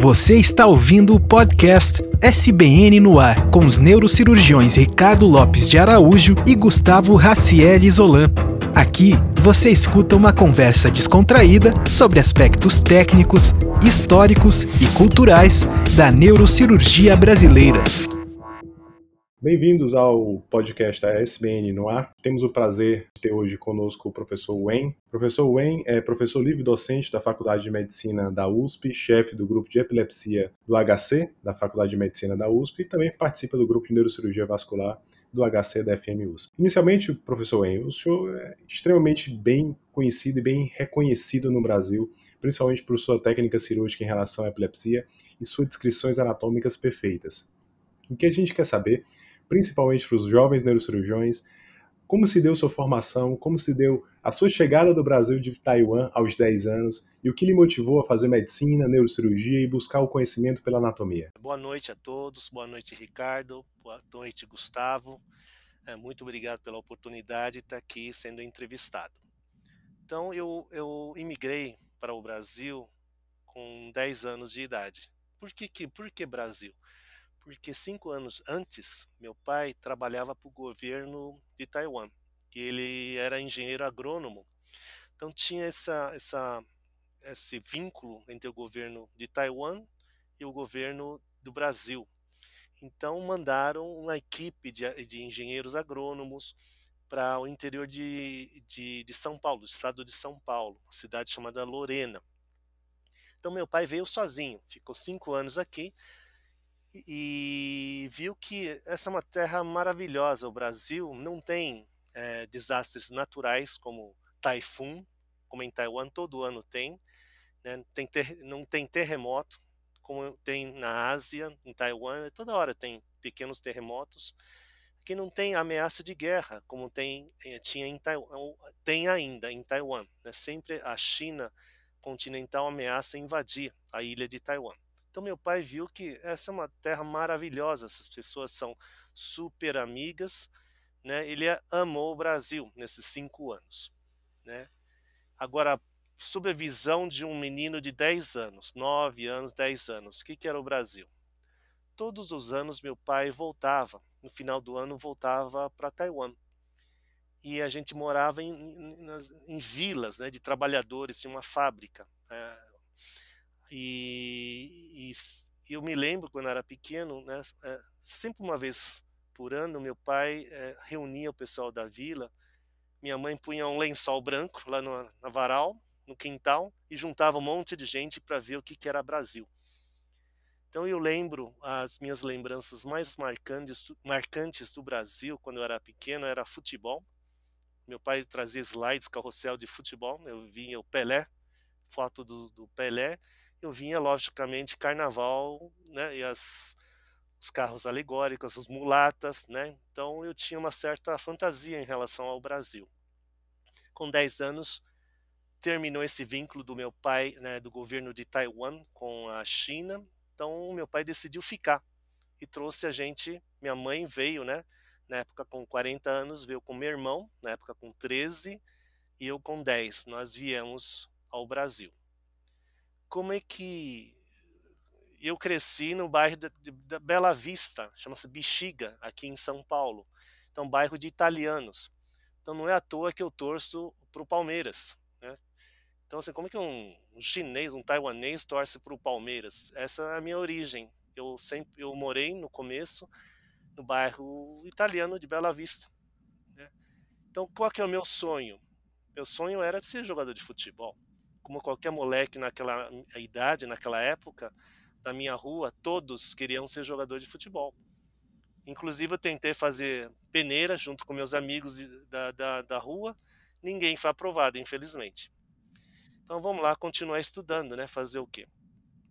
Você está ouvindo o podcast SBN no ar com os neurocirurgiões Ricardo Lopes de Araújo e Gustavo Raciel Isolan. Aqui você escuta uma conversa descontraída sobre aspectos técnicos, históricos e culturais da neurocirurgia brasileira. Bem-vindos ao podcast da SBN no ar. Temos o prazer de ter hoje conosco o professor Wayne. O professor Wayne é professor livre-docente da Faculdade de Medicina da USP, chefe do grupo de epilepsia do HC, da Faculdade de Medicina da USP, e também participa do grupo de neurocirurgia vascular do HC da FM USP. Inicialmente, professor Wayne, o senhor é extremamente bem conhecido e bem reconhecido no Brasil, principalmente por sua técnica cirúrgica em relação à epilepsia e suas descrições anatômicas perfeitas. O que a gente quer saber principalmente para os jovens neurocirurgiões, como se deu sua formação, como se deu a sua chegada do Brasil de Taiwan aos 10 anos e o que lhe motivou a fazer medicina, neurocirurgia e buscar o conhecimento pela anatomia. Boa noite a todos, boa noite Ricardo, boa noite Gustavo. É, muito obrigado pela oportunidade de estar aqui sendo entrevistado. Então, eu, eu imigrei para o Brasil com 10 anos de idade. Por que, por que Brasil? Porque cinco anos antes, meu pai trabalhava para o governo de Taiwan e ele era engenheiro agrônomo. Então tinha essa, essa, esse vínculo entre o governo de Taiwan e o governo do Brasil. Então mandaram uma equipe de, de engenheiros agrônomos para o interior de, de, de São Paulo, do estado de São Paulo, uma cidade chamada Lorena. Então meu pai veio sozinho, ficou cinco anos aqui, e viu que essa é uma terra maravilhosa. O Brasil não tem é, desastres naturais como taifun, como em Taiwan todo ano tem, né? tem ter, não tem terremoto como tem na Ásia, em Taiwan, toda hora tem pequenos terremotos. Aqui não tem ameaça de guerra como tem eh, tinha em Taiwan, tem ainda em Taiwan. Né? Sempre a China continental ameaça invadir a ilha de Taiwan. Então meu pai viu que essa é uma terra maravilhosa, essas pessoas são super amigas, né? Ele amou o Brasil nesses cinco anos, né? Agora, sob a visão de um menino de 10 anos, 9 anos, 10 anos, o que, que era o Brasil? Todos os anos meu pai voltava, no final do ano voltava para Taiwan. E a gente morava em, em, em vilas né, de trabalhadores de uma fábrica. É, e, e, eu me lembro quando era pequeno, né, é, sempre uma vez por ano, meu pai é, reunia o pessoal da vila, minha mãe punha um lençol branco lá no, na varal, no quintal, e juntava um monte de gente para ver o que, que era Brasil. Então eu lembro, as minhas lembranças mais marcantes, marcantes do Brasil, quando eu era pequeno, era futebol. Meu pai trazia slides, carrossel de futebol, eu via o Pelé, foto do, do Pelé, eu vinha, logicamente, carnaval, né, e as, os carros alegóricos, as mulatas, né, então eu tinha uma certa fantasia em relação ao Brasil. Com 10 anos, terminou esse vínculo do meu pai, né, do governo de Taiwan com a China, então meu pai decidiu ficar e trouxe a gente, minha mãe veio, né, na época com 40 anos, veio com meu irmão, na época com 13, e eu com 10. Nós viemos ao Brasil como é que eu cresci no bairro da Bela Vista, chama-se Bexiga, aqui em São Paulo. Então, bairro de italianos. Então, não é à toa que eu torço para o Palmeiras. Né? Então, assim, como é que um, um chinês, um taiwanês torce para o Palmeiras? Essa é a minha origem. Eu sempre, eu morei no começo no bairro italiano de Bela Vista. Né? Então, qual que é o meu sonho? Meu sonho era ser jogador de futebol como qualquer moleque naquela idade, naquela época, da minha rua, todos queriam ser jogador de futebol. Inclusive eu tentei fazer peneira junto com meus amigos da, da, da rua, ninguém foi aprovado, infelizmente. Então vamos lá continuar estudando, né? Fazer o quê?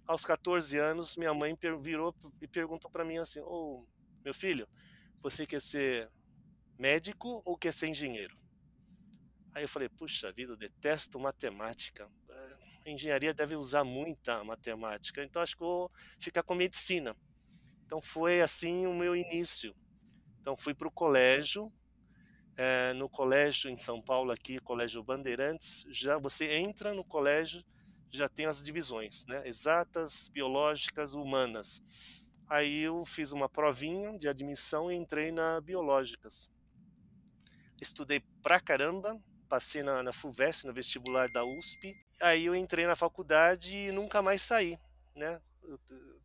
Aos 14 anos, minha mãe virou e perguntou para mim assim: "Ô, oh, meu filho, você quer ser médico ou quer ser engenheiro?" Aí eu falei: "Puxa vida, eu detesto matemática engenharia deve usar muita matemática, então acho que vou ficar com medicina. Então foi assim o meu início. Então fui para o colégio, é, no colégio em São Paulo aqui, Colégio Bandeirantes, já você entra no colégio já tem as divisões, né? Exatas, biológicas, humanas. Aí eu fiz uma provinha de admissão e entrei na biológicas. Estudei pra caramba, passei na, na FUVEST, no vestibular da USP. Aí eu entrei na faculdade e nunca mais saí, né? Eu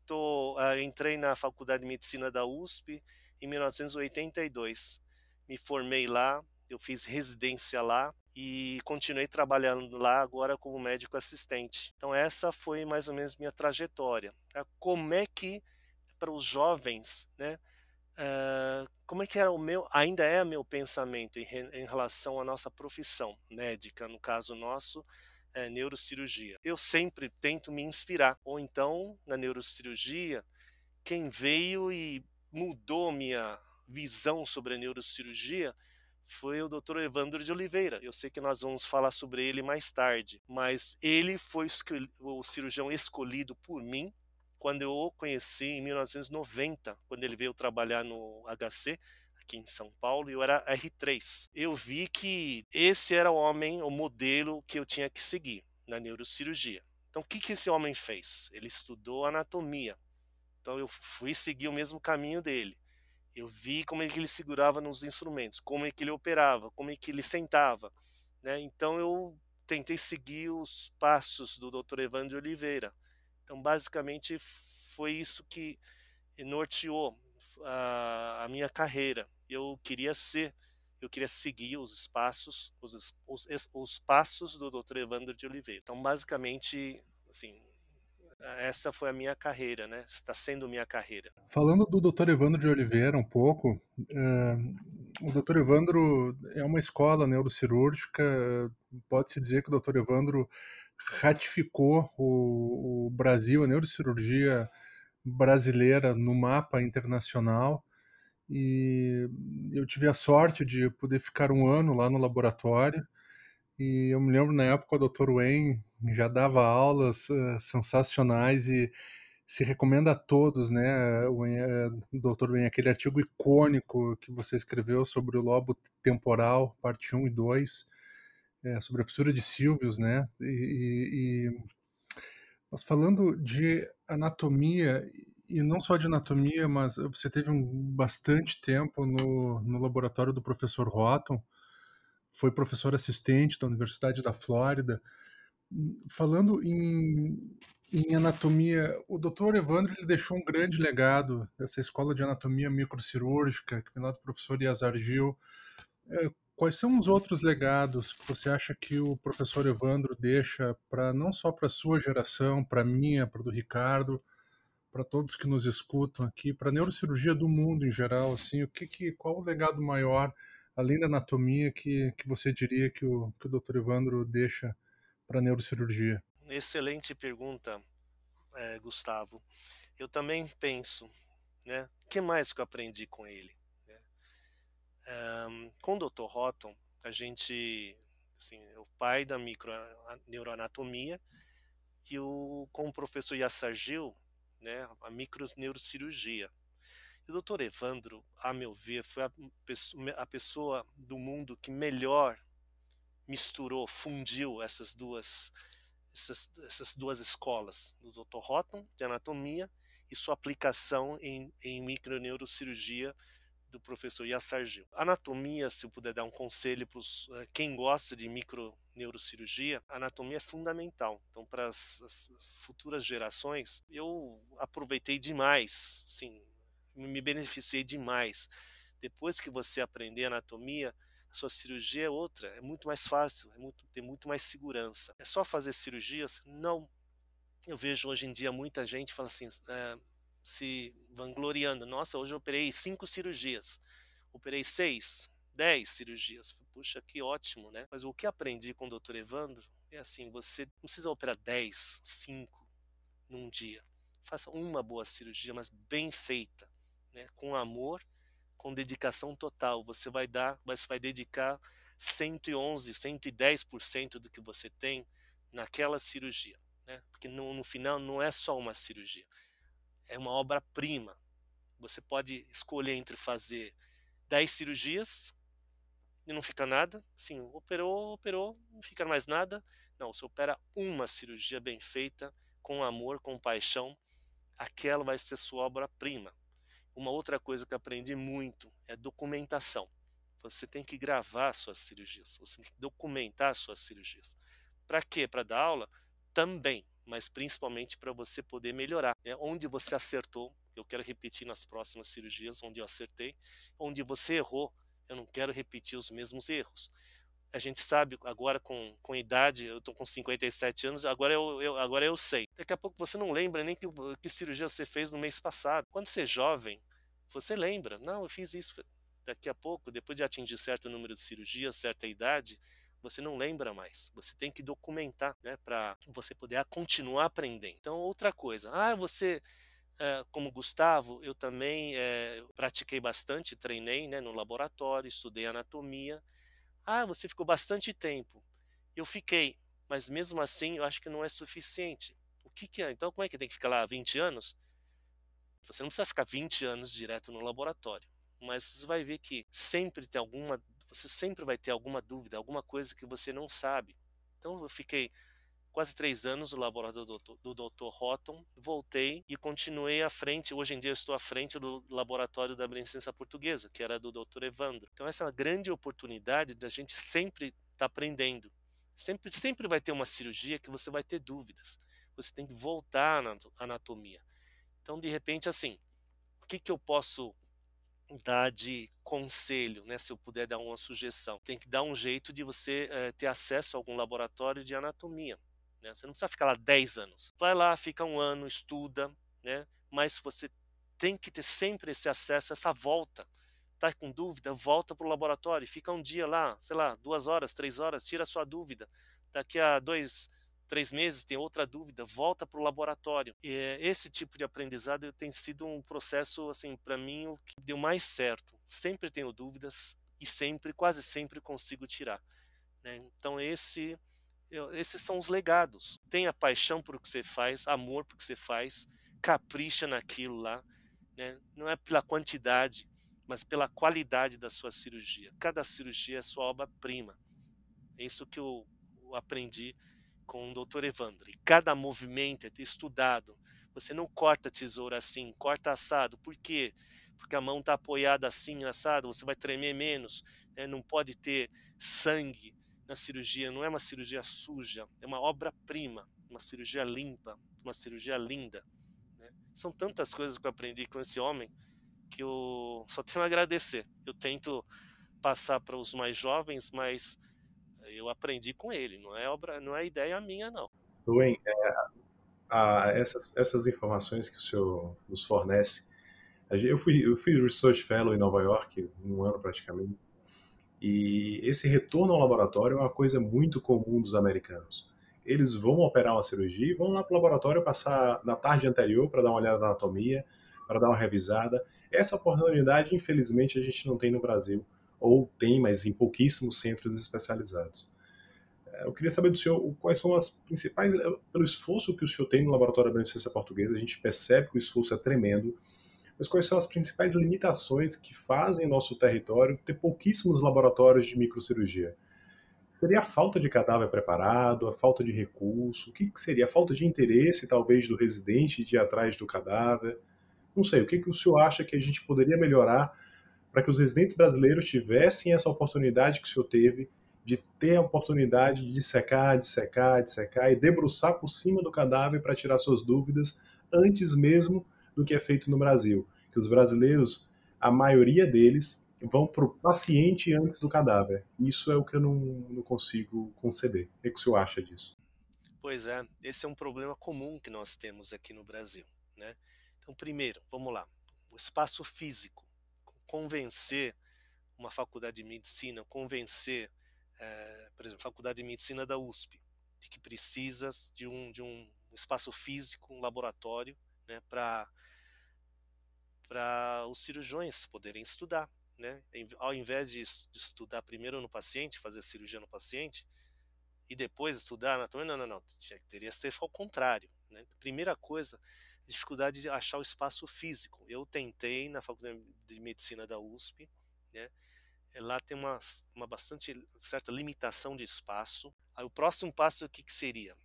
tô, uh, entrei na faculdade de medicina da USP em 1982. Me formei lá, eu fiz residência lá e continuei trabalhando lá agora como médico assistente. Então essa foi mais ou menos minha trajetória. Tá? Como é que para os jovens, né? Uh, como é que era o meu, ainda é meu pensamento em, em, relação à nossa profissão médica, no caso nosso, é, neurocirurgia. Eu sempre tento me inspirar, ou então na neurocirurgia, quem veio e mudou minha visão sobre a neurocirurgia foi o Dr. Evandro de Oliveira. Eu sei que nós vamos falar sobre ele mais tarde, mas ele foi o cirurgião escolhido por mim quando eu o conheci em 1990, quando ele veio trabalhar no HC aqui em São Paulo, e eu era R3. Eu vi que esse era o homem, o modelo que eu tinha que seguir na neurocirurgia. Então, o que, que esse homem fez? Ele estudou anatomia. Então, eu fui seguir o mesmo caminho dele. Eu vi como é que ele segurava nos instrumentos, como é que ele operava, como é que ele sentava. Né? Então, eu tentei seguir os passos do Dr. Evandro de Oliveira. Então, basicamente, foi isso que norteou a, a minha carreira. Eu queria ser, eu queria seguir os passos, os, os, os passos do Dr. Evandro de Oliveira. Então, basicamente, assim, essa foi a minha carreira, né? Está sendo minha carreira. Falando do Dr. Evandro de Oliveira um pouco, uh, o Dr. Evandro é uma escola neurocirúrgica. Pode-se dizer que o Dr. Evandro ratificou o, o Brasil, a neurocirurgia brasileira no mapa internacional e eu tive a sorte de poder ficar um ano lá no laboratório e eu me lembro na época o Dr. Wayne já dava aulas uh, sensacionais e se recomenda a todos, né, uh, Dr. Wayne, aquele artigo icônico que você escreveu sobre o lobo temporal, parte 1 e 2, é, sobre a fissura de Silvius, né? E, e, mas falando de anatomia e não só de anatomia, mas você teve um bastante tempo no, no laboratório do professor Rotten, foi professor assistente da Universidade da Flórida. Falando em, em anatomia, o Dr. Evandro ele deixou um grande legado dessa escola de anatomia microcirúrgica, que vem lá do professor Yazar Gil. Quais são os outros legados que você acha que o professor Evandro deixa para não só para a sua geração, para a minha, para do Ricardo, para todos que nos escutam aqui, para a neurocirurgia do mundo em geral, assim, o que, que qual o legado maior além da anatomia que, que você diria que o que o Dr. Evandro deixa para a neurocirurgia? Excelente pergunta, é, Gustavo. Eu também penso, né? O que mais que eu aprendi com ele? Um, com o Dr. Houghton, a gente, assim, é o pai da micro neuroanatomia e o, com o professor Yassar Gil, né, a microneurocirurgia. E o Dr. Evandro, a meu ver, foi a, a pessoa do mundo que melhor misturou, fundiu essas duas essas, essas duas escolas, do Dr. Houghton, de anatomia, e sua aplicação em, em microneurocirurgia do professor Yassar Gil. Anatomia, se eu puder dar um conselho para uh, quem gosta de microneurocirurgia, anatomia é fundamental. Então, para as, as, as, futuras gerações, eu aproveitei demais, sim, me beneficiei demais. Depois que você aprender anatomia, a sua cirurgia é outra, é muito mais fácil, é muito, tem muito mais segurança. É só fazer cirurgias? Não. Eu vejo hoje em dia muita gente fala assim, uh, se vangloriando. Nossa, hoje eu operei cinco cirurgias. Operei seis, dez cirurgias. Puxa, que ótimo, né? Mas o que aprendi com o Dr. Evandro é assim: você não precisa operar dez, cinco num dia. Faça uma boa cirurgia, mas bem feita, né? com amor, com dedicação total. Você vai dar, você vai dedicar 111, 110% do que você tem naquela cirurgia. Né? Porque no, no final não é só uma cirurgia é uma obra-prima. Você pode escolher entre fazer 10 cirurgias e não fica nada. Sim, operou, operou, não fica mais nada. Não, você opera uma cirurgia bem feita, com amor, com paixão, aquela vai ser sua obra-prima. Uma outra coisa que aprendi muito é documentação. Você tem que gravar suas cirurgias, você tem que documentar suas cirurgias. Para quê? Para dar aula? Também, mas principalmente para você poder melhorar. Né? Onde você acertou, eu quero repetir nas próximas cirurgias onde eu acertei. Onde você errou, eu não quero repetir os mesmos erros. A gente sabe agora com, com idade, eu estou com 57 anos, agora eu, eu, agora eu sei. Daqui a pouco você não lembra nem que, que cirurgia você fez no mês passado. Quando você é jovem, você lembra. Não, eu fiz isso. Daqui a pouco, depois de atingir certo número de cirurgias, certa idade, você não lembra mais. Você tem que documentar, né, para você poder continuar aprendendo. Então, outra coisa. Ah, você é, como Gustavo, eu também é, pratiquei bastante, treinei né, no laboratório, estudei anatomia. Ah, você ficou bastante tempo. Eu fiquei, mas mesmo assim eu acho que não é suficiente. O que, que é? Então, como é que tem que ficar lá 20 anos? Você não precisa ficar 20 anos direto no laboratório, mas você vai ver que sempre tem alguma, você sempre vai ter alguma dúvida, alguma coisa que você não sabe. Então, eu fiquei quase três anos no laboratório do, Dr. Houghton, voltei e continuei à frente. Hoje em dia eu estou à frente do laboratório da Beneficência Portuguesa, que era do Dr. Evandro. Então essa é uma grande oportunidade da gente sempre estar tá aprendendo. Sempre, sempre vai ter uma cirurgia que você vai ter dúvidas. Você tem que voltar na anatomia. Então, de repente, assim, o que, que eu posso dar de conselho, né, se eu puder dar uma sugestão? Tem que dar um jeito de você é, ter acesso a algum laboratório de anatomia. Né? Você não precisa ficar lá 10 anos. Vai lá, fica um ano, estuda, né? mas você tem que ter sempre esse acesso, essa volta. Tá com dúvida? Volta para o laboratório, fica um dia lá, sei lá, duas horas, três horas, tira a sua dúvida. Daqui a dois, três meses tem outra dúvida, volta para o laboratório. E esse tipo de aprendizado tem sido um processo, assim, para mim, o que deu mais certo. Sempre tenho dúvidas e sempre, quase sempre consigo tirar. Né? Então esse esses são os legados. Tenha paixão por o que você faz, amor por o que você faz, capricha naquilo lá. Né? Não é pela quantidade, mas pela qualidade da sua cirurgia. Cada cirurgia é sua obra-prima. É isso que eu aprendi com o Dr. Evandro. E cada movimento é estudado. Você não corta a tesoura assim, corta assado. Por quê? Porque a mão está apoiada assim, assado, você vai tremer menos. Né? Não pode ter sangue na cirurgia, não é uma cirurgia suja, é uma obra-prima, uma cirurgia limpa, uma cirurgia linda. Né? São tantas coisas que eu aprendi com esse homem que eu só tenho a agradecer. Eu tento passar para os mais jovens, mas eu aprendi com ele, não é obra, não é ideia minha não. Dwayne, é, a, essas, essas informações que o senhor nos fornece, eu fui, eu fui Research Fellow em Nova York, um ano praticamente, e esse retorno ao laboratório é uma coisa muito comum dos americanos. Eles vão operar uma cirurgia e vão lá para o laboratório passar na tarde anterior para dar uma olhada na anatomia, para dar uma revisada. Essa oportunidade, infelizmente, a gente não tem no Brasil, ou tem, mas em pouquíssimos centros especializados. É, eu queria saber do senhor quais são as principais, pelo esforço que o senhor tem no Laboratório da Beneficência Portuguesa, a gente percebe que o esforço é tremendo, mas quais são as principais limitações que fazem nosso território ter pouquíssimos laboratórios de microcirurgia? Seria a falta de cadáver preparado, a falta de recurso? O que, seria? A falta de interesse, talvez, do residente de ir atrás do cadáver? Não sei, o que, que o senhor acha que a gente poderia melhorar para que os residentes brasileiros tivessem essa oportunidade que o senhor teve de ter a oportunidade de dissecar, dissecar, dissecar e debruçar por cima do cadáver para tirar suas dúvidas antes mesmo do que é feito no Brasil. Que os brasileiros, a maioria deles, vão para o paciente antes do cadáver. Isso é o que eu não, não consigo conceber. O que, o senhor acha disso? Pois é, esse é um problema comum que nós temos aqui no Brasil. Né? Então, primeiro, vamos lá, o espaço físico. Convencer uma faculdade de medicina, convencer, é, por exemplo, a faculdade de medicina da USP, de que precisa de um, de um espaço físico, um laboratório, né, para para os cirurgiões poderem estudar, né? Ao invés de estudar primeiro no paciente, fazer cirurgia no paciente e depois estudar anatomia, não, não, não, teria que ser ao contrário, né? Primeira coisa, dificuldade de achar o espaço físico. Eu tentei na faculdade de medicina da USP, né? lá tem uma, uma bastante certa limitação de espaço. Aí o próximo passo o que, que seria?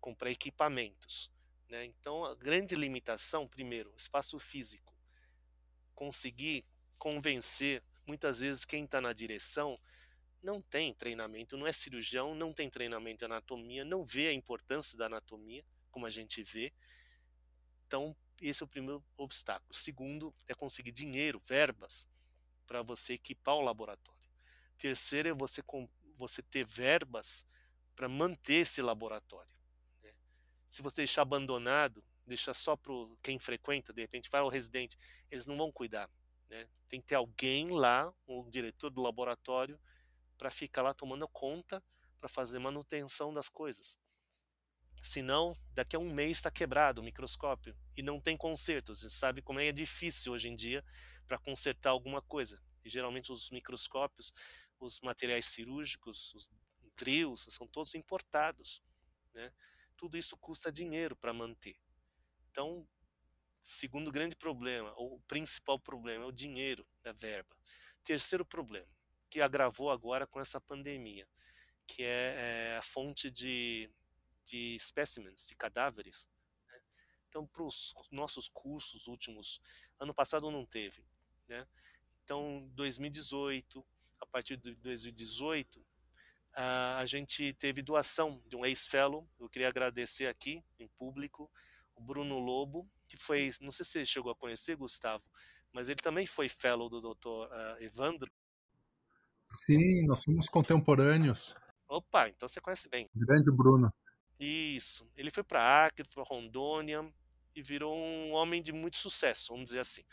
Comprar equipamentos. Né? Então a grande limitação, primeiro, espaço físico. Conseguir convencer muitas vezes quem está na direção não tem treinamento, não é cirurgião, não tem treinamento em anatomia, não vê a importância da anatomia, como a gente vê. Então, esse é o primeiro obstáculo. O segundo é conseguir dinheiro, verbas, para você equipar o laboratório. Terceiro é você, você ter verbas para manter esse laboratório. Né? Se você deixar abandonado, deixar só para quem frequenta, de repente vai ao residente, eles não vão cuidar. Né? Tem que ter alguém lá, o diretor do laboratório, para ficar lá tomando conta, para fazer manutenção das coisas. Senão, daqui a um mês está quebrado o microscópio e não tem conserto. Você sabe como é difícil hoje em dia para consertar alguma coisa. E geralmente os microscópios, os materiais cirúrgicos, os drills, são todos importados. Né? Tudo isso custa dinheiro para manter. Então, segundo grande problema, ou principal problema, é o dinheiro da verba. Terceiro problema, que agravou agora com essa pandemia, que é, é a fonte de, de specimens, de cadáveres. Né? Então, para os nossos cursos últimos, ano passado não teve. Né? Então, 2018, a partir de 2018, a gente teve doação de um ex-fellow. Eu queria agradecer aqui, em público, o Bruno Lobo, que foi, não sei se você chegou a conhecer, Gustavo, mas ele também foi fellow do Dr. Uh, Evandro, Sim, nós somos contemporâneos. Opa, então você conhece bem. Grande Bruno. Isso. Ele foi para Acre, para Rondônia e virou um homem de muito sucesso, vamos dizer assim.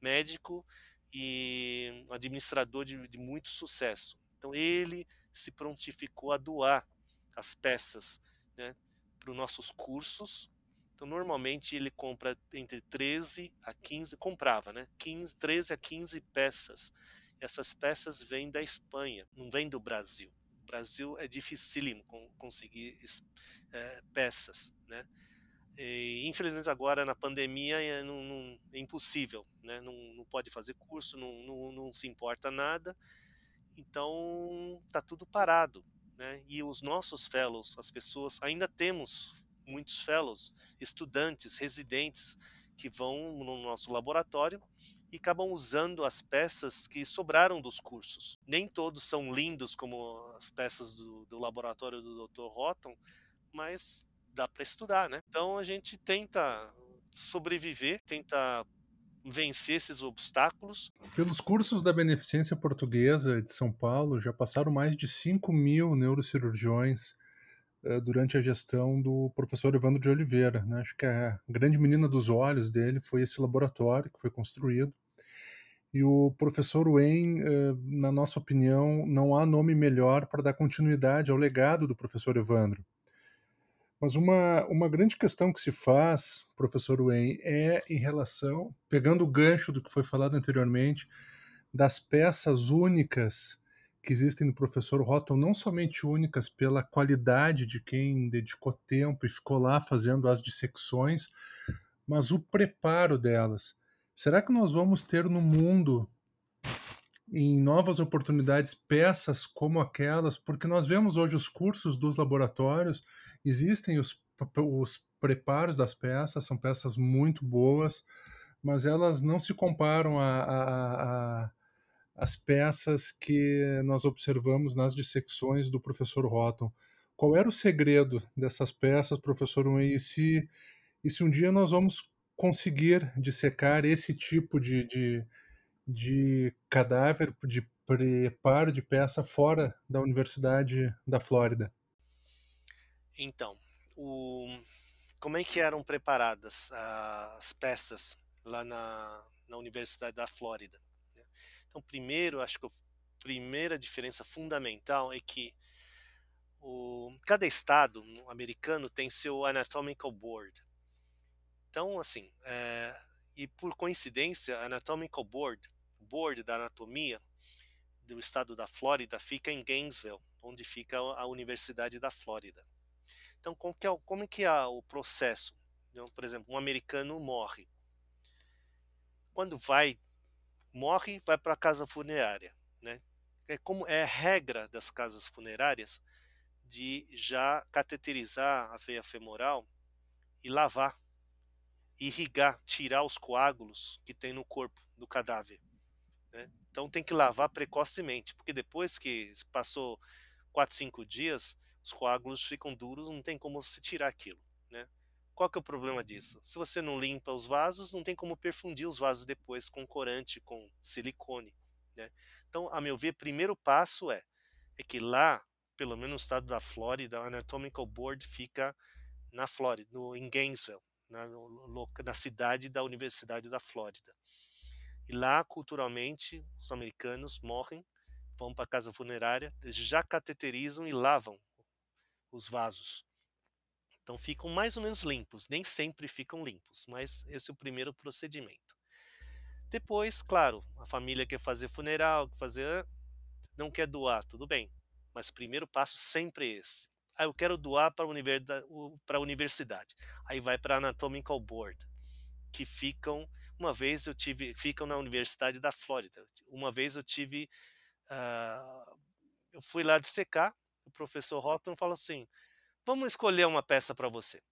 Médico e administrador de, de muito sucesso. Então ele se prontificou a doar as peças né, para os nossos cursos. Então normalmente ele compra entre 13 a 15, comprava, né? 15, 13 a 15 peças essas peças vêm da Espanha, não vêm do Brasil. Brasil é dificílimo conseguir é, peças, né? E, infelizmente agora na pandemia é, não, não, é impossível, né? Não, não, pode fazer curso, não se importa nada, então tá tudo parado, né? E os nossos fellows, as pessoas, ainda temos muitos fellows, estudantes, residentes que vão no nosso laboratório e acabam usando as peças que sobraram dos cursos. Nem todos são lindos como as peças do, do laboratório do Dr. Houghton, mas dá para estudar, né? Então a gente tenta sobreviver, tenta vencer esses obstáculos. Pelos cursos da Beneficência Portuguesa de São Paulo, já passaram mais de 5 mil neurocirurgiões uh, durante a gestão do professor Evandro de Oliveira. Né? Acho que a grande menina dos olhos dele foi esse laboratório que foi construído. E o professor Wayne, eh, na nossa opinião, não há nome melhor para dar continuidade ao legado do professor Evandro. Mas uma, uma grande questão que se faz, professor Wayne, é em relação, pegando o gancho do que foi falado anteriormente, das peças únicas que existem no professor Houghton, não somente únicas pela qualidade de quem dedicou tempo e ficou lá fazendo as dissecções, mas o preparo delas. Será que nós vamos ter no mundo, em novas oportunidades, peças como aquelas? Porque nós vemos hoje os cursos dos laboratórios, existem os, os preparos das peças, são peças muito boas, mas elas não se comparam a, a, a as peças que nós observamos nas dissecções do professor Rotten. Qual era o segredo dessas peças, professor E se, e se um dia nós vamos conseguir dissecar esse tipo de, de, de cadáver, de preparo de peça fora da Universidade da Flórida? Então, o, como é que eram preparadas as peças lá na, na Universidade da Flórida? Né? Então, primeiro, acho que a primeira diferença fundamental é que o, cada estado americano tem seu anatomical board. Então, assim, é, e por coincidência, a Anatomical Board, o board da anatomia do estado da Flórida, fica em Gainesville, onde fica a Universidade da Flórida. Então, como que é, como que é o processo? Então, por exemplo, um americano morre. Quando vai, morre, vai para a casa funerária. né? É como é regra das casas funerárias de já cateterizar a veia femoral e lavar, irrigar, tirar os coágulos que tem no corpo do cadáver. Né? Então tem que lavar precocemente, porque depois que passou 4, 5 dias, os coágulos ficam duros, não tem como você tirar aquilo. Né? Qual que é o problema disso? Se você não limpa os vasos, não tem como perfundir os vasos depois com corante, com silicone. Né? Então, a meu ver, primeiro passo é, é que lá, pelo menos no estado da Flórida, a Anatomical Board fica na Flórida, no, em Gainesville, na, na cidade da Universidade da Flórida. E lá, culturalmente, os americanos morrem, vão para a casa funerária, já cateterizam e lavam os vasos. Então ficam mais ou menos limpos, nem sempre ficam limpos, mas esse é o primeiro procedimento. Depois, claro, a família quer fazer funeral, quer fazer, não quer doar, tudo bem. Mas o primeiro passo sempre é esse. Ah, eu quero doar para a universidade. Aí vai para a Anatomical Board, que ficam, uma vez eu tive, ficam na Universidade da Flórida. Uma vez eu tive, uh, eu fui lá de secar, o professor Houghton falou assim, vamos escolher uma peça para você.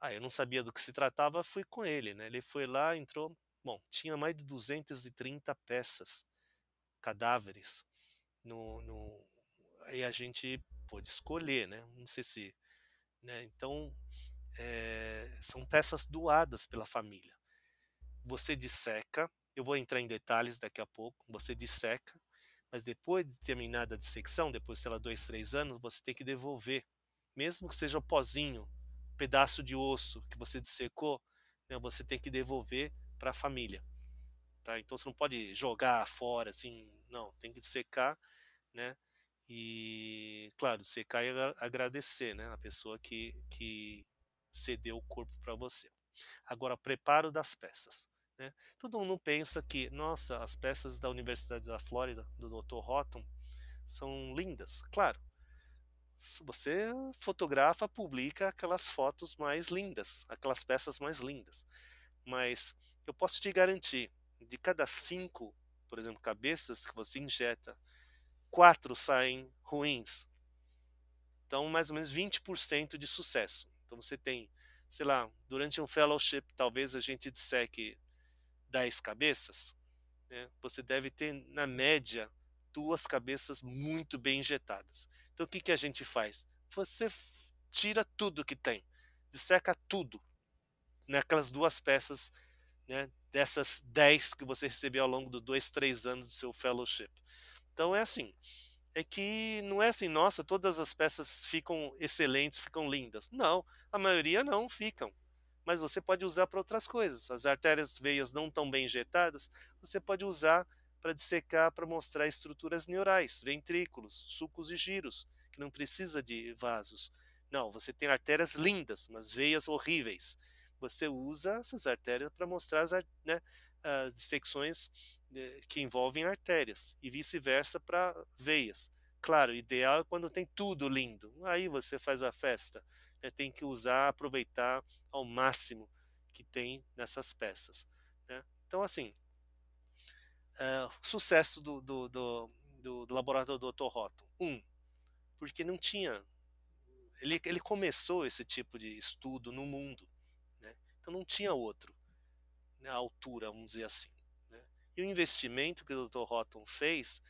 Aí eu não sabia do que se tratava, fui com ele, né? Ele foi lá, entrou, Bom, tinha mais de 230 peças, cadáveres, no, no aí a gente pôde escolher, né? Não sei se, né? Então é, são peças doadas pela família. Você disseca, eu vou entrar em detalhes daqui a pouco. Você disseca, mas depois de terminada a dissecção, depois lá dois, três anos, você tem que devolver, mesmo que seja o pozinho, pedaço de osso que você dissecou, né, você tem que devolver para a família. Tá? Então você não pode jogar fora assim, não, tem que secar, né? E claro, secar e agradecer, né, a pessoa que que cedeu o corpo para você. Agora, preparo das peças. Né? Todo mundo pensa que, nossa, as peças da Universidade da Flórida, do Dr. Houghton, são lindas. Claro, você fotografa, publica aquelas fotos mais lindas, aquelas peças mais lindas. Mas eu posso te garantir, de cada cinco, por exemplo, cabeças que você injeta, quatro saem ruins. Então, mais ou menos 20% de sucesso. Então, você tem, sei lá, durante um fellowship, talvez a gente disseque 10 cabeças, né? você deve ter, na média, duas cabeças muito bem injetadas. Então, o que, que a gente faz? Você tira tudo que tem, disseca tudo naquelas duas peças né, dessas 10 que você recebeu ao longo dos dois, três anos do seu fellowship. Então é assim, é que não é assim, nossa, todas as peças ficam excelentes, ficam lindas. Não, a maioria não ficam. Mas você pode usar para outras coisas. As artérias veias não tão bem injetadas, você pode usar para dissecar, para mostrar estruturas neurais, ventrículos, sulcos e giros, que não precisa de vasos. Não, você tem artérias lindas, mas veias horríveis você usa essas artérias para mostrar as, né, as dissecções que envolvem artérias e vice-versa para veias. Claro, o ideal é quando tem tudo lindo. Aí você faz a festa. Né, tem que usar, aproveitar ao máximo que tem nessas peças. Né? Então, assim, uh, sucesso do, do, do, do, do laboratório do Dr. Um, porque não tinha. Ele, ele começou esse tipo de estudo no mundo. Então não tinha outro na né, altura, vamos dizer assim. E o investimento que o Dr. Houghton fez,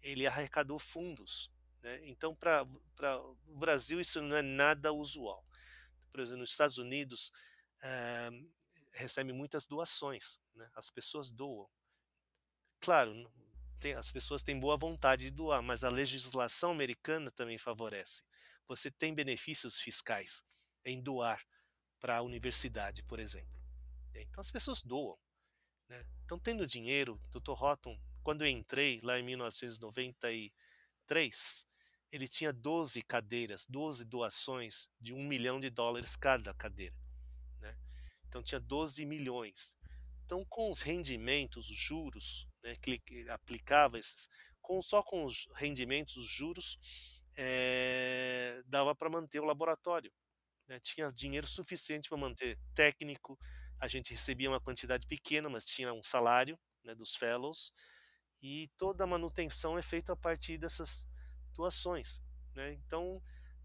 ele arrecadou fundos. Né? Então, para o Brasil, isso não é nada usual. Por exemplo, nos Estados Unidos, é, recebe muitas doações. Né? As pessoas doam. Claro, tem, as pessoas têm boa vontade de doar, mas a legislação americana também favorece. Você tem benefícios fiscais em doar para a universidade, por exemplo. Então as pessoas doam. Né? Então, tendo dinheiro, Dr. Houghton, quando eu entrei lá em 1993, ele tinha 12 cadeiras, 12 doações de um milhão de dólares cada cadeira. Né? Então tinha 12 milhões. Então, com os rendimentos, os juros, né, que ele aplicava esses, com, só com os rendimentos, os juros, é, dava para manter o laboratório né, tinha dinheiro suficiente para manter técnico, a gente recebia uma quantidade pequena, mas tinha um salário né, dos fellows, e toda a manutenção é feita a partir dessas doações. Né? Então,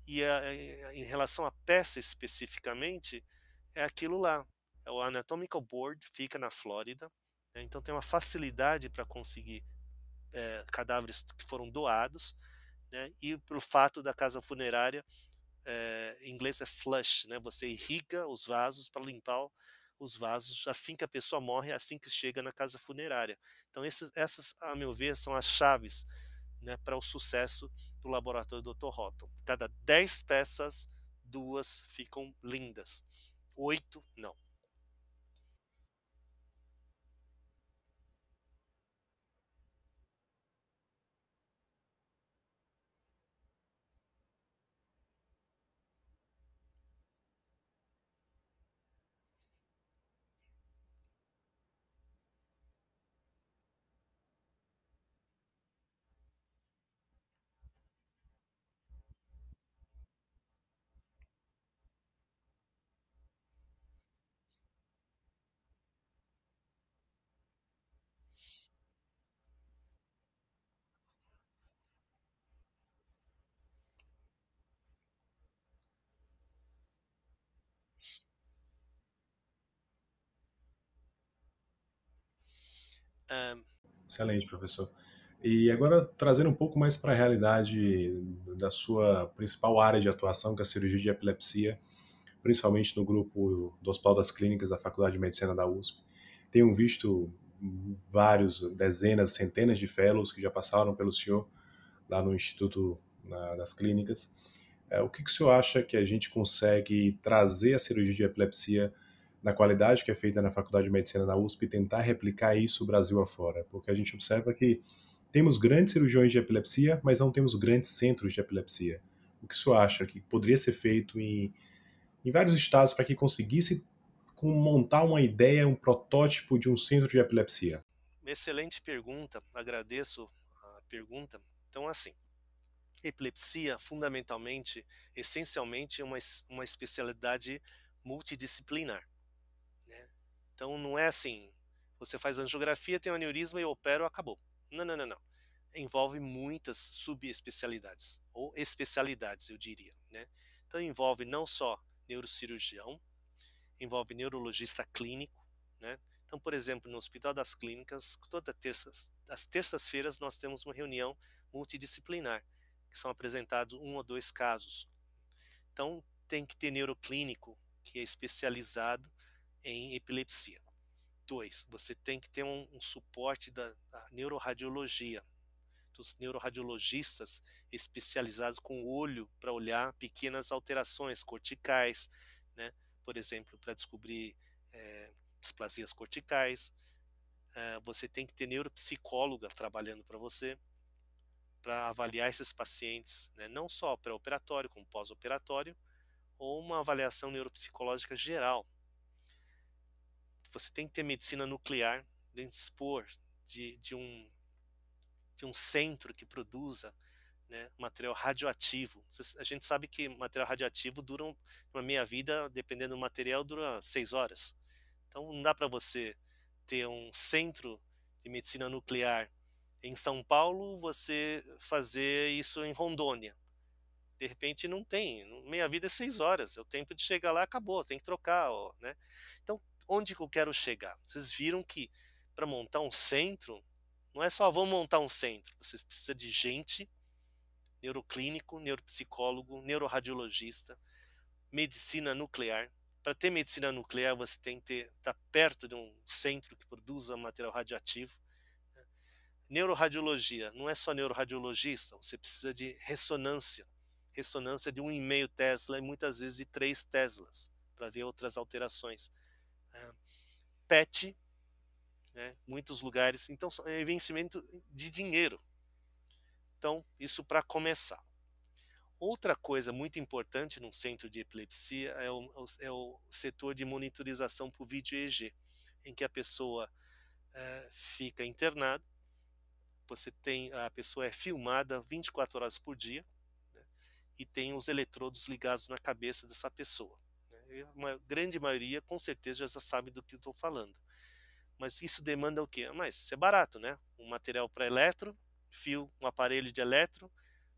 e a, em relação à peça especificamente, é aquilo lá. É o Anatomical Board, fica na Flórida. Né? Então tem uma facilidade para conseguir é, cadáveres que foram doados. Né? E para o fato da casa funerária, é, em inglês é flush, né? você irriga os vasos para limpar os vasos assim que a pessoa morre, assim que chega na casa funerária. Então essas, a meu ver, são as chaves né, para o sucesso do laboratório Dr. Houghton. Cada 10 peças, duas ficam lindas. Oito, não. Um... Excelente, professor. E agora trazendo um pouco mais para a realidade da sua principal área de atuação, que é a cirurgia de epilepsia, principalmente no grupo do Hospital das Clínicas da Faculdade de Medicina da USP. Tenho visto vários, dezenas, centenas de fellows que já passaram pelo senhor lá no Instituto na, das Clínicas. É, o que, que o senhor acha que a gente consegue trazer a cirurgia de epilepsia na qualidade que é feita na Faculdade de Medicina da USP e tentar replicar isso Brasil afora, porque a gente observa que temos grandes cirurgiões de epilepsia, mas não temos grandes centros de epilepsia. O que senhor acha que poderia ser feito em, em vários estados para que conseguisse montar uma ideia, um protótipo de um centro de epilepsia? Excelente pergunta, agradeço a pergunta. Então, assim, epilepsia, fundamentalmente, essencialmente, é uma, uma especialidade multidisciplinar. Então não é assim, você faz angiografia, tem um aneurisma, eu opero, acabou. Não, não, não, não. Envolve muitas subespecialidades, ou especialidades, eu diria. Né? Então envolve não só neurocirurgião, envolve neurologista clínico. Né? Então, por exemplo, no Hospital das Clínicas, toda terça, às terças-feiras nós temos uma reunião multidisciplinar, que são apresentados um ou dois casos. Então, tem que ter neuroclínico, que é especializado em epilepsia. Dois, você tem que ter um, um suporte da, da neuroradiologia, dos neuroradiologistas especializados com o olho para olhar pequenas alterações corticais, né? por exemplo, para descobrir é, displasias corticais. É, você tem que ter neuropsicóloga trabalhando para você, para avaliar esses pacientes, né? não só pré-operatório, como pós-operatório, ou uma avaliação neuropsicológica geral, você tem que ter medicina nuclear, dispor de, de, um, de um centro que produza né, material radioativo. A gente sabe que material radioativo dura uma meia-vida, dependendo do material, dura seis horas. Então não dá para você ter um centro de medicina nuclear em São Paulo, você fazer isso em Rondônia. De repente não tem, meia vida é seis horas, é o tempo de chegar lá, acabou, tem que trocar, né? Então onde que eu quero chegar? Vocês viram que para montar um centro, não é só vamos montar um centro, você precisa de gente, neuroclínico, neuropsicólogo, neuroradiologista, medicina nuclear. Para ter medicina nuclear, você tem que estar tá perto de um centro que produza material radioativo. Né? Neuroradiologia, não é só neuroradiologista, você precisa de ressonância. Ressonância de 1,5 Tesla e muitas vezes de 3 Teslas, para ver outras alterações. PET, né, muitos lugares. Então, é vencimento de dinheiro. Então, isso para começar. Outra coisa muito importante num centro de epilepsia é o, é o setor de monitorização por vídeo EEG, em que a pessoa é, fica internada, você tem a pessoa é filmada 24 horas por dia né, e tem os eletrodos ligados na cabeça dessa pessoa uma grande maioria com certeza já sabe do que estou falando. Mas isso demanda o quê? Mas isso é barato, né? Um material para eletro, fio, um aparelho de eletro,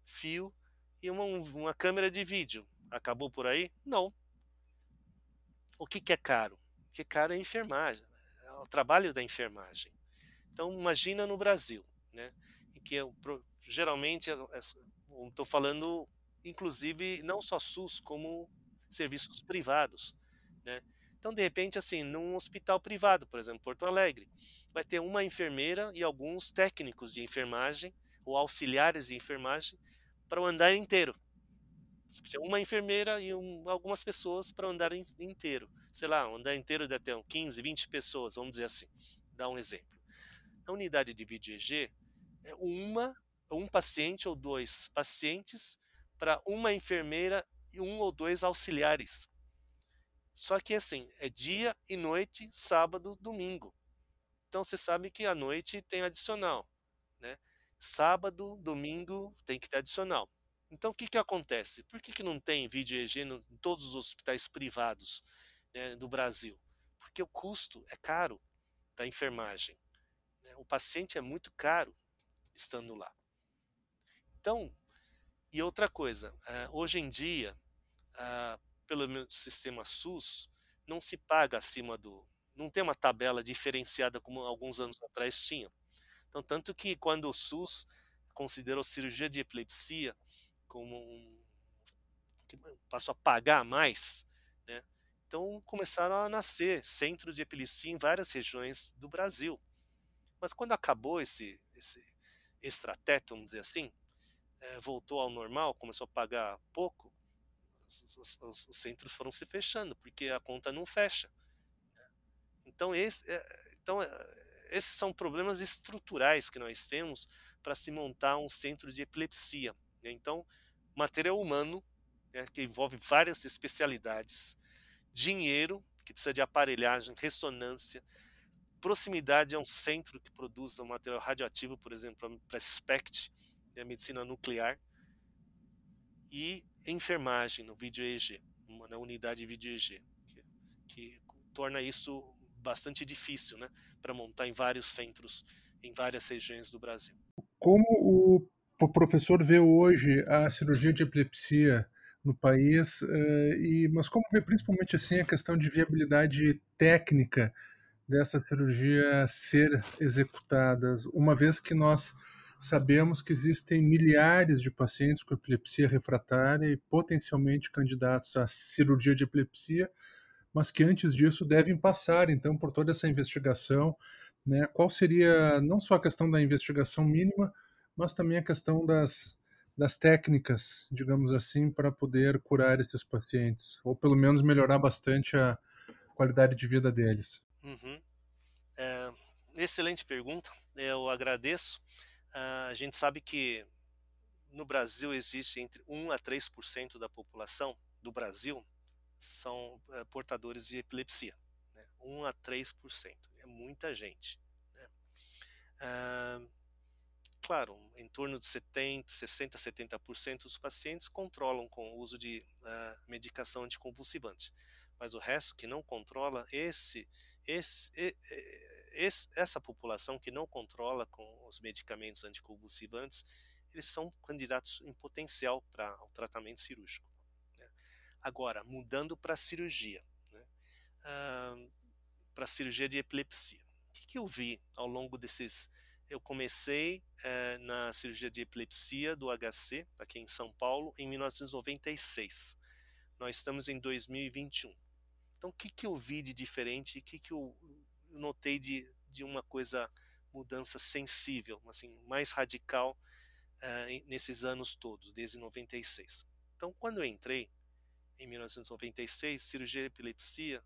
fio e uma, uma câmera de vídeo. Acabou por aí? Não. O que, que é caro? O que é caro é enfermagem, é o trabalho da enfermagem. Então, imagina no Brasil, né? Em que eu, geralmente, estou falando, inclusive, não só SUS, como serviços privados, né? Então, de repente, assim, num hospital privado, por exemplo, Porto Alegre, vai ter uma enfermeira e alguns técnicos de enfermagem ou auxiliares de enfermagem para o andar inteiro. Uma enfermeira e um, algumas pessoas para o andar inteiro. Sei lá, um andar inteiro deve ter 15, 20 pessoas, vamos dizer assim. Dar um exemplo. Na unidade de EG, é uma, um paciente ou dois pacientes para uma enfermeira e um ou dois auxiliares. Só que assim, é dia e noite, sábado, domingo. Então você sabe que à noite tem adicional, né? Sábado, domingo tem que ter adicional. Então o que, que acontece? Por que, que não tem vídeo EG em todos os hospitais privados né, do Brasil? Porque o custo é caro da enfermagem. Né? O paciente é muito caro estando lá. Então, e outra coisa, uh, hoje em dia, uh, pelo meu sistema SUS, não se paga acima do. Não tem uma tabela diferenciada como alguns anos atrás tinha. Então, tanto que quando o SUS considerou cirurgia de epilepsia como um. passou a pagar mais, né? Então começaram a nascer centros de epilepsia em várias regiões do Brasil. Mas quando acabou esse, esse extrateto, vamos dizer assim, é, voltou ao normal, começou a pagar pouco, os, os, os, centros foram se fechando, porque a conta não fecha. Né. Então, esse, é, então é, esses são problemas estruturais que nós temos para se montar um centro de epilepsia. Né. Então, material humano, né, que envolve várias especialidades, dinheiro, que precisa de aparelhagem, ressonância, proximidade a um centro que produz um material radioativo, por exemplo, para SPECT, a medicina nuclear, e enfermagem no vídeo EG, na unidade vídeo EG, que, que torna isso bastante difícil né, para montar em vários centros, em várias regiões do Brasil. Como o professor vê hoje a cirurgia de epilepsia no país, eh, e, mas como vê principalmente assim a questão de viabilidade técnica dessa cirurgia ser executada, uma vez que nós sabemos que existem milhares de pacientes com epilepsia refratária e potencialmente candidatos à cirurgia de epilepsia, mas que antes disso devem passar então por toda essa investigação, né? Qual seria não só a questão da investigação mínima, mas também a questão das das técnicas, digamos assim, para poder curar esses pacientes, ou pelo menos melhorar bastante a qualidade de vida deles. Uhum. É, excelente pergunta, eu agradeço. Uh, a gente sabe que no Brasil existe entre 1 a 3% da população do Brasil são uh, portadores de epilepsia. Né? 1 a 3%. É muita gente. Né? Uh, claro, em torno de 70, 60, 70% dos pacientes controlam com o uso de uh, medicação anticonvulsivante. Mas o resto que não controla, esse, esse, esse, essa população que não controla com os medicamentos anticonvulsivantes, eles são candidatos em potencial para o tratamento cirúrgico. Né? Agora, mudando para a cirurgia, né? uh, para a cirurgia de epilepsia. O que, que, eu vi ao longo desses. Eu comecei uh, na cirurgia de epilepsia do HC, aqui em São Paulo, em 1996. Nós estamos em 2021. Então, o que, que eu vi de diferente? O que, que eu notei de, de uma coisa, mudança sensível, assim, mais radical uh, nesses anos todos, desde 96. Então, quando eu entrei, em 1996, cirurgia de epilepsia,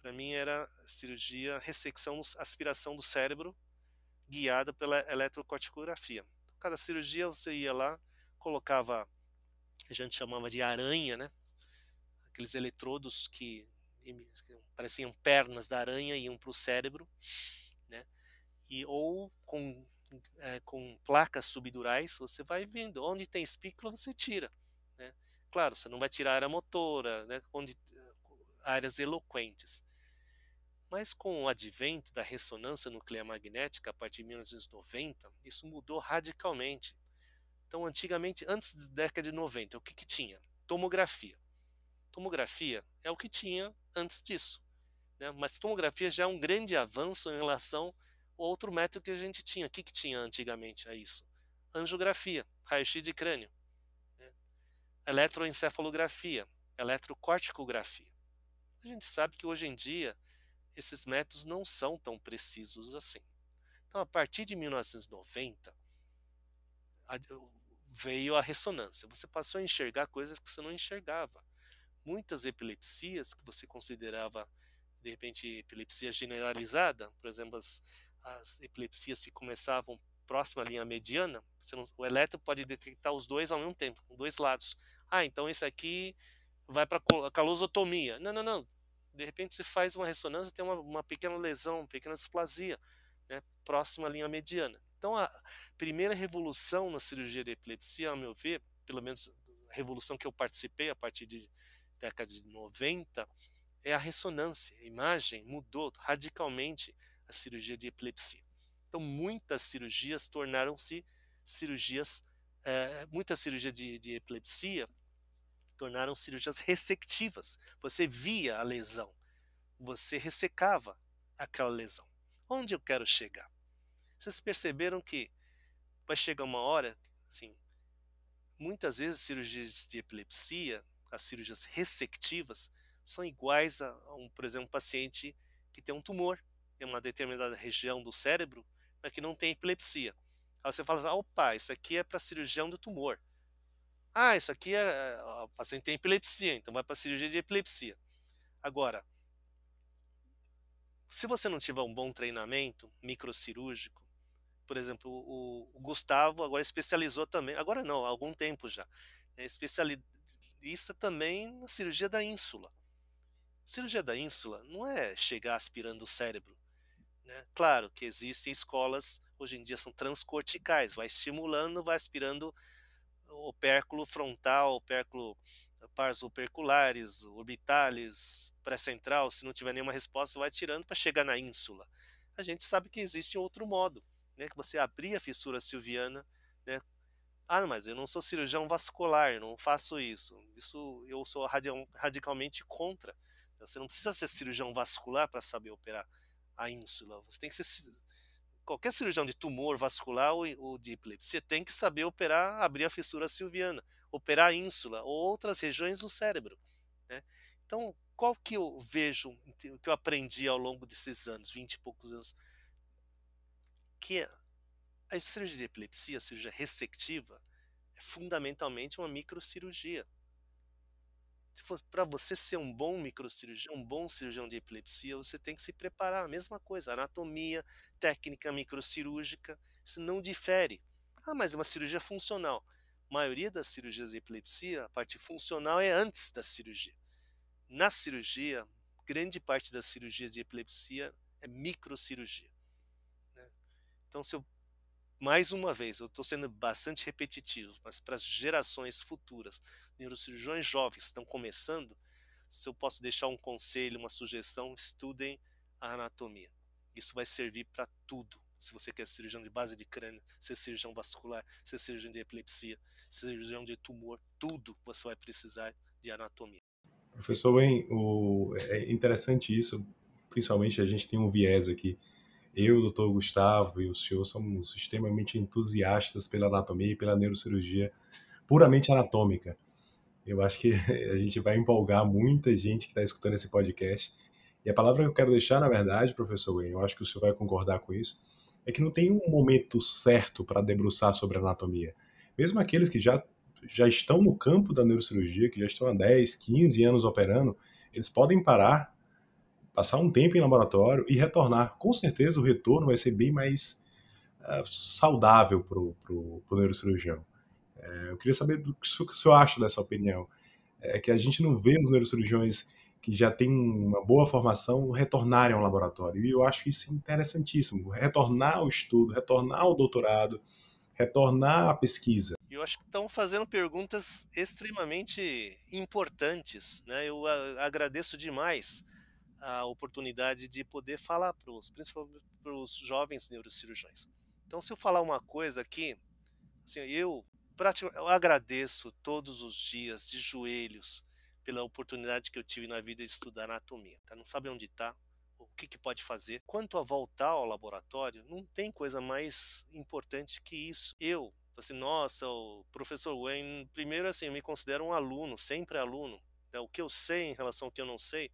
para mim era cirurgia, ressecção, aspiração do cérebro, guiada pela eletrocorticografia. Então, cada cirurgia você ia lá, colocava, a gente chamava de aranha, né? Aqueles eletrodos que pareciam pernas da aranha iam para o cérebro, né? E ou com é, com placas subdurais, você vai vendo onde tem espícula, você tira, né? Claro, você não vai tirar a motora, né? Onde áreas eloquentes. Mas com o advento da ressonância nuclear magnética a partir de 1990, isso mudou radicalmente. Então, antigamente, antes da década de 90, o que, que tinha? Tomografia. Tomografia é o que tinha antes disso. Né? Mas tomografia já é um grande avanço em relação ao outro método que a gente tinha. O que, que tinha antigamente a isso? Angiografia, raio-x de crânio, né? eletroencefalografia, eletrocorticografia. A gente sabe que hoje em dia esses métodos não são tão precisos assim. Então, a partir de 1990, veio a ressonância. Você passou a enxergar coisas que você não enxergava. Muitas epilepsias que você considerava, de repente, epilepsia generalizada, por exemplo, as, as epilepsias que começavam próxima à linha mediana, não, o eletro pode detectar os dois ao mesmo tempo, dois lados. Ah, então esse aqui vai para a calosotomia. Não, não, não. De repente você faz uma ressonância tem uma, uma pequena lesão, uma pequena displasia, né, próxima à linha mediana. Então, a primeira revolução na cirurgia de epilepsia, ao meu ver, pelo menos a revolução que eu participei a partir de década de 90, é a ressonância. A imagem mudou radicalmente a cirurgia de epilepsia. Então, muitas cirurgias tornaram-se cirurgias, é, muita cirurgia de, de epilepsia tornaram cirurgias ressectivas. Você via a lesão, você ressecava aquela lesão. Onde eu quero chegar? Vocês perceberam que vai chegar uma hora, assim, muitas vezes cirurgias de epilepsia, as cirurgias ressectivas, são iguais a, um, por exemplo, um paciente que tem um tumor em uma determinada região do cérebro, mas que não tem epilepsia. Aí você fala assim, opa, isso aqui é para cirurgião do tumor. Ah, isso aqui é. O paciente tem epilepsia, então vai para cirurgia de epilepsia. Agora, se você não tiver um bom treinamento microcirúrgico, por exemplo, o, o, Gustavo agora especializou também, agora não, há algum tempo já, é especialista também na cirurgia da ínsula. Cirurgia da ínsula não é chegar aspirando o cérebro. Né? Claro que existem escolas, hoje em dia são transcorticais, vai estimulando, vai aspirando o opérculo frontal, opérculo pares operculares, orbitalis, pré-central, se não tiver nenhuma resposta, vai tirando para chegar na ínsula. A gente sabe que existe outro modo né, que você abrir a fissura silviana? Ah, mas eu não sou cirurgião vascular, não faço isso. Isso eu sou radicalmente contra. Você não precisa ser cirurgião vascular para saber operar a ínsula. Você tem que ser qualquer cirurgião de tumor vascular ou de epilepsia tem que saber operar, abrir a fissura silviana, operar a ínsula ou outras regiões do cérebro. Né? Então, qual que eu vejo, que eu aprendi ao longo desses anos, 20 e poucos anos, que a cirurgia de epilepsia, a cirurgia ressectiva, é fundamentalmente uma microcirurgia. Para você ser um bom microcirurgião, um bom cirurgião de epilepsia, você tem que se preparar. A mesma coisa, anatomia, técnica microcirúrgica, isso não difere. Ah, mas é uma cirurgia funcional. A maioria das cirurgias de epilepsia, a parte funcional é antes da cirurgia. Na cirurgia, grande parte das cirurgias de epilepsia é microcirurgia. Então, se eu, mais uma vez, eu estou sendo bastante repetitivo, mas para as gerações futuras, neurocirurgiões jovens que estão começando, se eu posso deixar um conselho, uma sugestão, estudem a anatomia. Isso vai servir para tudo. Se você quer cirurgião de base de crânio, ser cirurgião vascular, ser cirurgião de epilepsia, cirurgião de tumor, tudo você vai precisar de anatomia. Professor Wayne, o... é interessante isso, principalmente a gente tem um viés aqui eu, o doutor Gustavo e o senhor somos extremamente entusiastas pela anatomia e pela neurocirurgia puramente anatômica. Eu acho que a gente vai empolgar muita gente que está escutando esse podcast. E a palavra que eu quero deixar, na verdade, professor Wayne, eu acho que o senhor vai concordar com isso, é que não tem um momento certo para debruçar sobre anatomia. Mesmo aqueles que já, já estão no campo da neurocirurgia, que já estão há 10, 15 anos operando, eles podem parar passar um tempo em laboratório e retornar. Com certeza o retorno vai ser bem mais uh, saudável para o neurocirurgião. É, eu queria saber do que o senhor acha dessa opinião. É que a gente não vê os neurocirurgiões que já têm uma boa formação retornarem ao laboratório. E eu acho isso interessantíssimo. Retornar ao estudo, retornar ao doutorado, retornar à pesquisa. Eu acho que estão fazendo perguntas extremamente importantes. Né? Eu agradeço demais a oportunidade de poder falar para os, principalmente para os jovens neurocirurgiões. Então, se eu falar uma coisa aqui, assim, eu, eu agradeço todos os dias de joelhos pela oportunidade que eu tive na vida de estudar anatomia. Tá? Não sabe onde está, o que, que pode fazer. Quanto a voltar ao laboratório, não tem coisa mais importante que isso. Eu, assim, nossa, o professor Wayne, primeiro assim, eu me considero um aluno, sempre aluno. Né? O que eu sei em relação ao que eu não sei,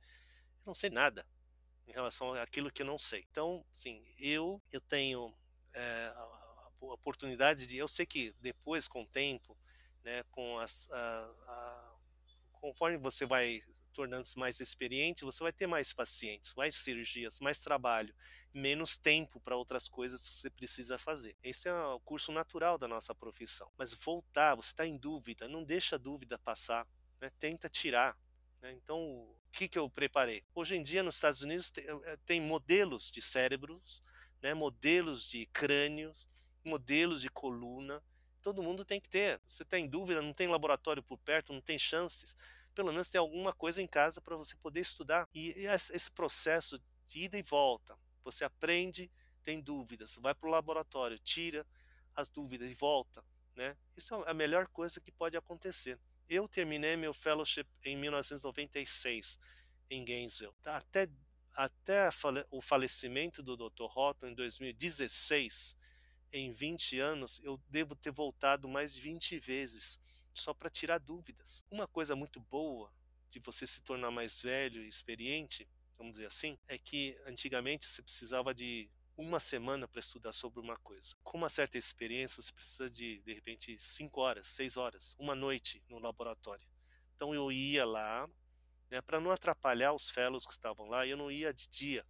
eu não sei nada em relação àquilo que eu não sei. Então, sim, eu eu tenho é, a, oportunidade de, eu sei que depois com o tempo, né, com as, a, a, conforme você vai tornando-se mais experiente, você vai ter mais pacientes, mais cirurgias, mais trabalho, menos tempo para outras coisas que você precisa fazer. Esse é o curso natural da nossa profissão. Mas voltar, você está em dúvida, não deixa a dúvida passar, né? tenta tirar. Né? Então, o que, que eu preparei? Hoje em dia, nos Estados Unidos, tem, eh, tem modelos de cérebros, né? modelos de crânios, modelos de coluna. Todo mundo tem que ter. Você está em dúvida, não tem laboratório por perto, não tem chances pelo menos ter alguma coisa em casa para você poder estudar. E, esse processo de ida e volta, você aprende, tem dúvidas, vai para o laboratório, tira as dúvidas e volta. Né? Isso é a melhor coisa que pode acontecer. Eu terminei meu fellowship em 1996 em Gainesville. Tá, até, até o falecimento do Dr. Houghton em 2016, em 20 anos, eu devo ter voltado mais de 20 vezes só para tirar dúvidas. Uma coisa muito boa de você se tornar mais velho e experiente, vamos dizer assim, é que antigamente você precisava de uma semana para estudar sobre uma coisa. Com uma certa experiência, você precisa de, de repente, cinco horas, seis horas, uma noite no laboratório. Então eu ia lá, né, para não atrapalhar os fellows que estavam lá, eu não ia de dia.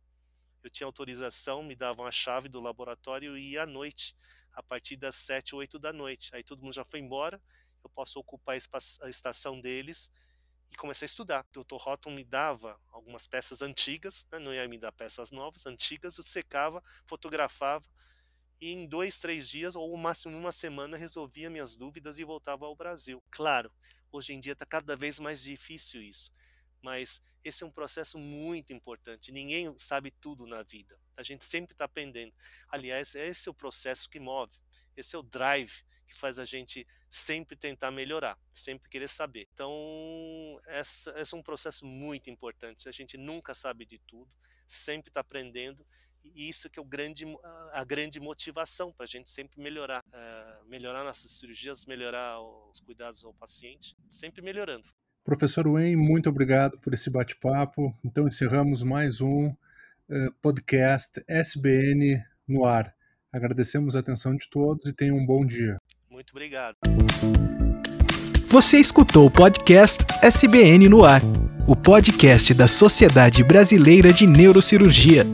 Eu tinha autorização, me davam a chave do laboratório e ia à noite, a partir das sete, oito da noite. Aí todo mundo já foi embora eu posso ocupar a estação deles e comecei a estudar. O Dr. Houghton me dava algumas peças antigas, né, não ia me dar peças novas, antigas, eu secava, fotografava e em dois, três dias ou máximo uma semana resolvia minhas dúvidas e voltava ao Brasil. Claro, hoje em dia está cada vez mais difícil isso, mas esse é um processo muito importante. Ninguém sabe tudo na vida. A gente sempre está aprendendo. Aliás, esse é o processo que move. Esse é o drive que faz a gente sempre tentar melhorar, sempre querer saber. Então, essa, esse é um processo muito importante. A gente nunca sabe de tudo, sempre está aprendendo. E isso que é o grande, a grande motivação para a gente sempre melhorar. Uh, melhorar nossas cirurgias, melhorar os cuidados ao paciente, sempre melhorando. Professor Wayne, muito obrigado por esse bate-papo. Então, encerramos mais um uh, podcast SBN no ar. Agradecemos a atenção de todos e tenham um bom dia. Muito obrigado. Você escutou o podcast SBN no ar, o podcast da Sociedade Brasileira de Neurocirurgia.